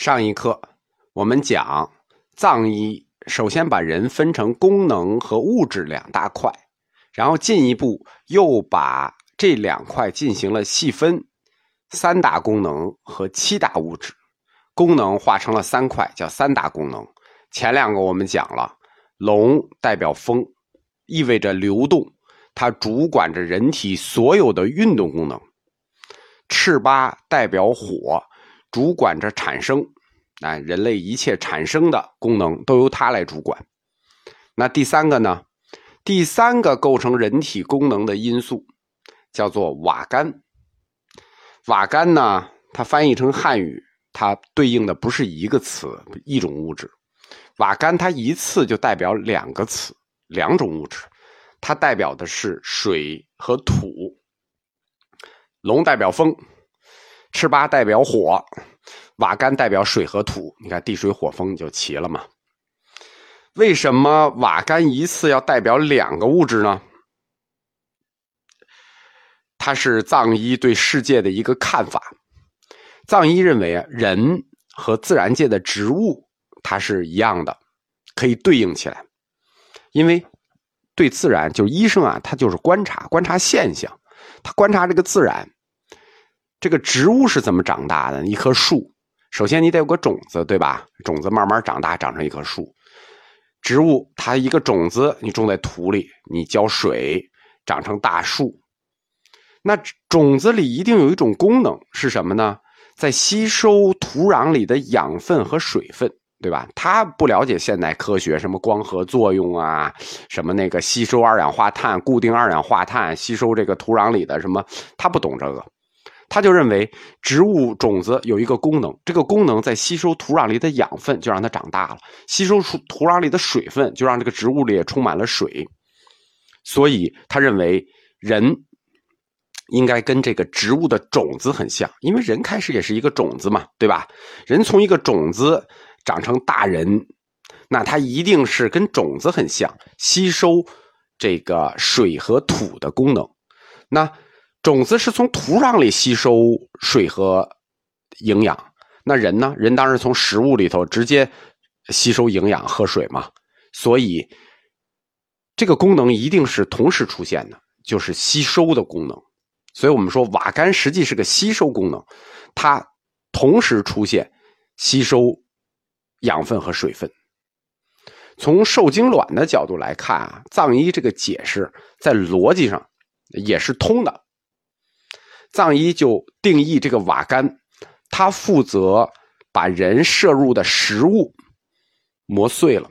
上一课我们讲藏医，首先把人分成功能和物质两大块，然后进一步又把这两块进行了细分，三大功能和七大物质。功能划成了三块，叫三大功能。前两个我们讲了，龙代表风，意味着流动，它主管着人体所有的运动功能；赤八代表火。主管着产生，啊，人类一切产生的功能都由它来主管。那第三个呢？第三个构成人体功能的因素叫做瓦干。瓦干呢，它翻译成汉语，它对应的不是一个词，一种物质。瓦干它一次就代表两个词，两种物质，它代表的是水和土。龙代表风。赤八代表火，瓦干代表水和土。你看地水火风就齐了嘛？为什么瓦干一次要代表两个物质呢？它是藏医对世界的一个看法。藏医认为啊，人和自然界的植物它是一样的，可以对应起来。因为对自然，就医生啊，他就是观察观察现象，他观察这个自然。这个植物是怎么长大的？一棵树，首先你得有个种子，对吧？种子慢慢长大，长成一棵树。植物它一个种子，你种在土里，你浇水，长成大树。那种子里一定有一种功能是什么呢？在吸收土壤里的养分和水分，对吧？他不了解现代科学，什么光合作用啊，什么那个吸收二氧化碳、固定二氧化碳，吸收这个土壤里的什么，他不懂这个。他就认为植物种子有一个功能，这个功能在吸收土壤里的养分，就让它长大了；吸收出土壤里的水分，就让这个植物里也充满了水。所以他认为人应该跟这个植物的种子很像，因为人开始也是一个种子嘛，对吧？人从一个种子长成大人，那他一定是跟种子很像，吸收这个水和土的功能。那。种子是从土壤里吸收水和营养，那人呢？人当然从食物里头直接吸收营养、喝水嘛。所以这个功能一定是同时出现的，就是吸收的功能。所以我们说瓦干实际是个吸收功能，它同时出现吸收养分和水分。从受精卵的角度来看啊，藏医这个解释在逻辑上也是通的。藏医就定义这个瓦干，它负责把人摄入的食物磨碎了，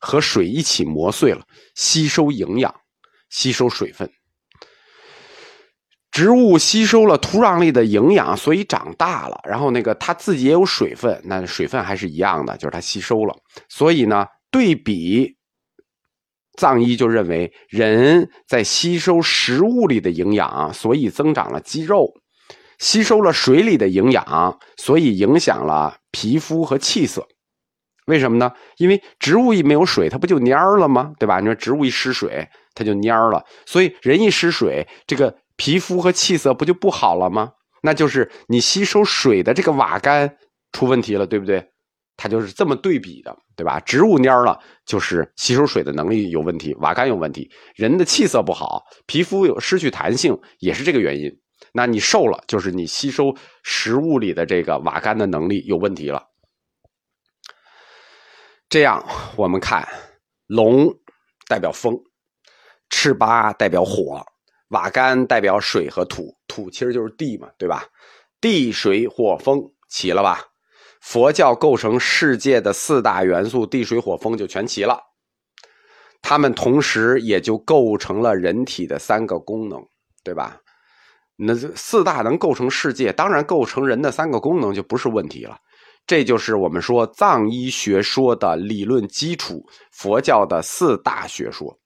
和水一起磨碎了，吸收营养，吸收水分。植物吸收了土壤里的营养，所以长大了。然后那个它自己也有水分，那水分还是一样的，就是它吸收了。所以呢，对比。藏医就认为，人在吸收食物里的营养，所以增长了肌肉；吸收了水里的营养，所以影响了皮肤和气色。为什么呢？因为植物一没有水，它不就蔫了吗？对吧？你说植物一失水，它就蔫了。所以人一失水，这个皮肤和气色不就不好了吗？那就是你吸收水的这个瓦干出问题了，对不对？它就是这么对比的，对吧？植物蔫了，就是吸收水的能力有问题，瓦干有问题；人的气色不好，皮肤有失去弹性，也是这个原因。那你瘦了，就是你吸收食物里的这个瓦干的能力有问题了。这样，我们看龙代表风，赤八代表火，瓦干代表水和土，土其实就是地嘛，对吧？地水火风齐了吧？佛教构成世界的四大元素，地水火风就全齐了。它们同时也就构成了人体的三个功能，对吧？那四大能构成世界，当然构成人的三个功能就不是问题了。这就是我们说藏医学说的理论基础，佛教的四大学说。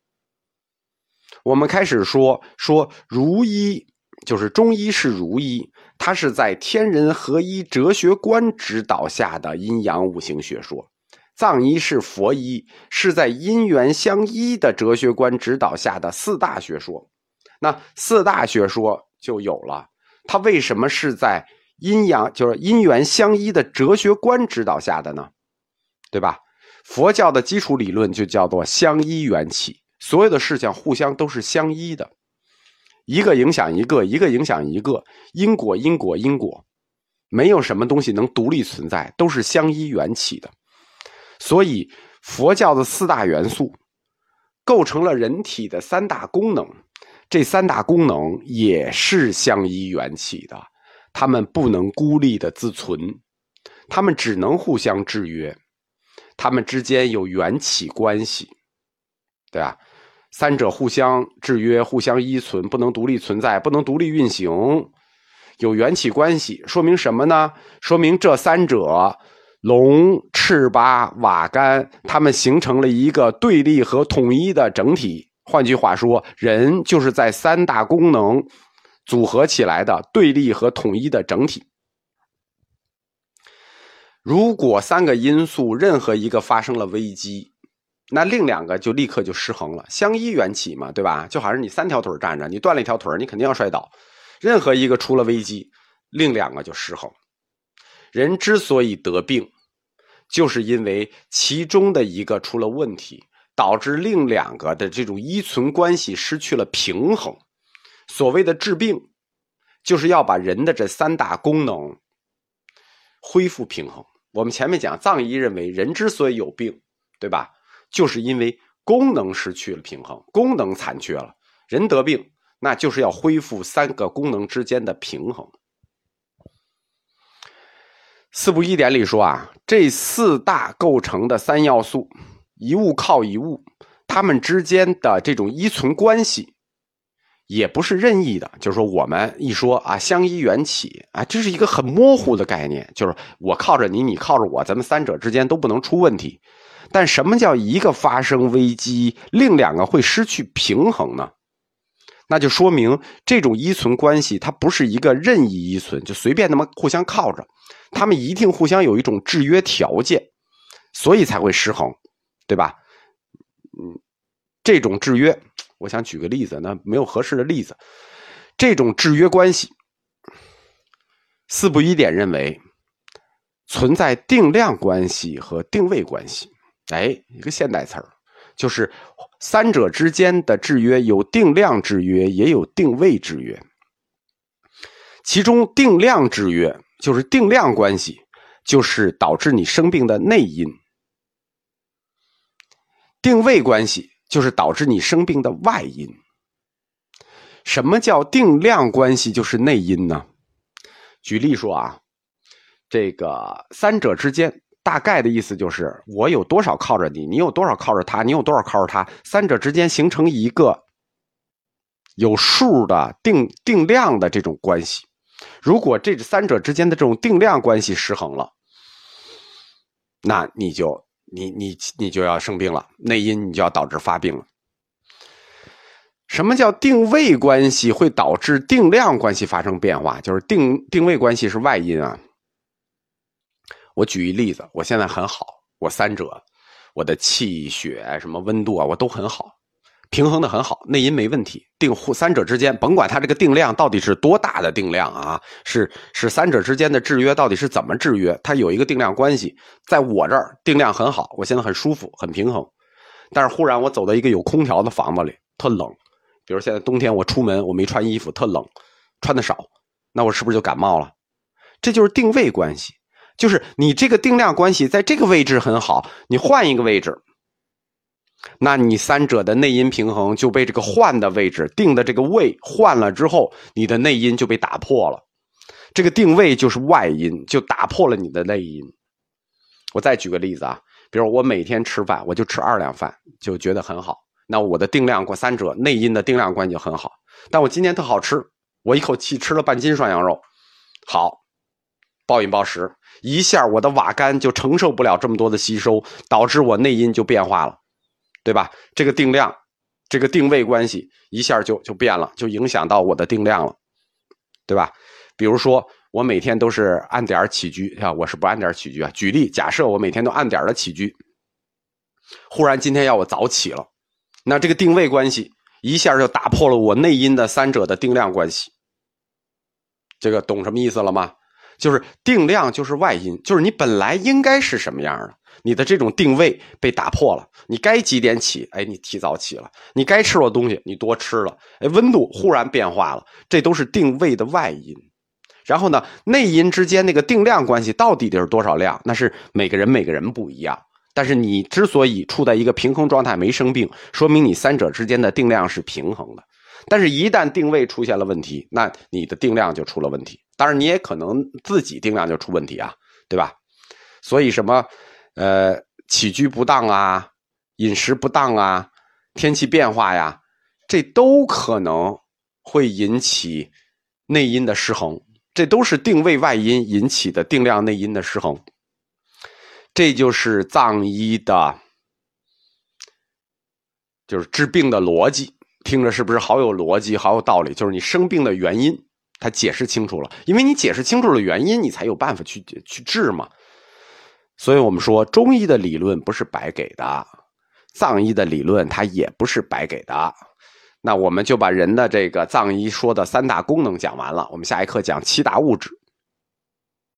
我们开始说说如医，就是中医是如医。它是在天人合一哲学观指导下的阴阳五行学说，藏医是佛医，是在因缘相依的哲学观指导下的四大学说。那四大学说就有了，它为什么是在阴阳就是因缘相依的哲学观指导下的呢？对吧？佛教的基础理论就叫做相依缘起，所有的事情互相都是相依的，一个影响一个，一个影响一个，因果因果因果，没有什么东西能独立存在，都是相依缘起的。所以佛教的四大元素构成了人体的三大功能，这三大功能也是相依缘起的，它们不能孤立的自存，它们只能互相制约。他们之间有缘起关系，对吧？三者互相制约、互相依存，不能独立存在，不能独立运行，有缘起关系，说明什么呢？说明这三者龙、赤巴、瓦干，它们形成了一个对立和统一的整体。换句话说，人就是在三大功能组合起来的对立和统一的整体。如果三个因素任何一个发生了危机，那另两个就立刻就失衡了，相依缘起嘛，对吧？就好像你三条腿站着，你断了一条腿，你肯定要摔倒。任何一个出了危机，另两个就失衡。人之所以得病，就是因为其中的一个出了问题，导致另两个的这种依存关系失去了平衡。所谓的治病，就是要把人的这三大功能恢复平衡。我们前面讲藏医认为人之所以有病，对吧？就是因为功能失去了平衡，功能残缺了。人得病，那就是要恢复三个功能之间的平衡。四部一典里说啊，这四大构成的三要素，一物靠一物，它们之间的这种依存关系。也不是任意的，就是说，我们一说啊，相依缘起啊，这是一个很模糊的概念，就是我靠着你，你靠着我，咱们三者之间都不能出问题。但什么叫一个发生危机，另两个会失去平衡呢？那就说明这种依存关系，它不是一个任意依存，就随便那么互相靠着，他们一定互相有一种制约条件，所以才会失衡，对吧？嗯，这种制约。我想举个例子，那没有合适的例子。这种制约关系，四不一点认为存在定量关系和定位关系。哎，一个现代词儿，就是三者之间的制约有定量制约，也有定位制约。其中定量制约就是定量关系，就是导致你生病的内因；定位关系。就是导致你生病的外因。什么叫定量关系？就是内因呢？举例说啊，这个三者之间大概的意思就是，我有多少靠着你，你有多少靠着他，你有多少靠着他，三者之间形成一个有数的定定量的这种关系。如果这三者之间的这种定量关系失衡了，那你就。你你你就要生病了，内因你就要导致发病了。什么叫定位关系会导致定量关系发生变化？就是定定位关系是外因啊。我举一例子，我现在很好，我三者，我的气血什么温度啊，我都很好。平衡的很好，内因没问题。定三者之间，甭管它这个定量到底是多大的定量啊，是是三者之间的制约到底是怎么制约？它有一个定量关系，在我这儿定量很好，我现在很舒服，很平衡。但是忽然我走到一个有空调的房子里，特冷。比如现在冬天我出门我没穿衣服，特冷，穿的少，那我是不是就感冒了？这就是定位关系，就是你这个定量关系在这个位置很好，你换一个位置。那你三者的内因平衡就被这个换的位置定的这个位换了之后，你的内因就被打破了。这个定位就是外因，就打破了你的内因。我再举个例子啊，比如我每天吃饭，我就吃二两饭，就觉得很好。那我的定量过三者内因的定量关系就很好。但我今天特好吃，我一口气吃了半斤涮羊肉，好，暴饮暴食，一下我的瓦干就承受不了这么多的吸收，导致我内因就变化了。对吧？这个定量，这个定位关系一下就就变了，就影响到我的定量了，对吧？比如说，我每天都是按点起居啊，我是不按点起居啊。举例，假设我每天都按点的起居，忽然今天要我早起了，那这个定位关系一下就打破了我内因的三者的定量关系。这个懂什么意思了吗？就是定量就是外因，就是你本来应该是什么样的，你的这种定位被打破了。你该几点起，哎，你提早起了；你该吃的东西，你多吃了。哎，温度忽然变化了，这都是定位的外因。然后呢，内因之间那个定量关系到底得是多少量？那是每个人每个人不一样。但是你之所以处在一个平衡状态，没生病，说明你三者之间的定量是平衡的。但是，一旦定位出现了问题，那你的定量就出了问题。当然，你也可能自己定量就出问题啊，对吧？所以，什么呃，起居不当啊，饮食不当啊，天气变化呀，这都可能会引起内因的失衡。这都是定位外因引起的定量内因的失衡。这就是藏医的，就是治病的逻辑。听着是不是好有逻辑、好有道理？就是你生病的原因，他解释清楚了，因为你解释清楚了原因，你才有办法去去治嘛。所以我们说，中医的理论不是白给的，藏医的理论它也不是白给的。那我们就把人的这个藏医说的三大功能讲完了，我们下一课讲七大物质。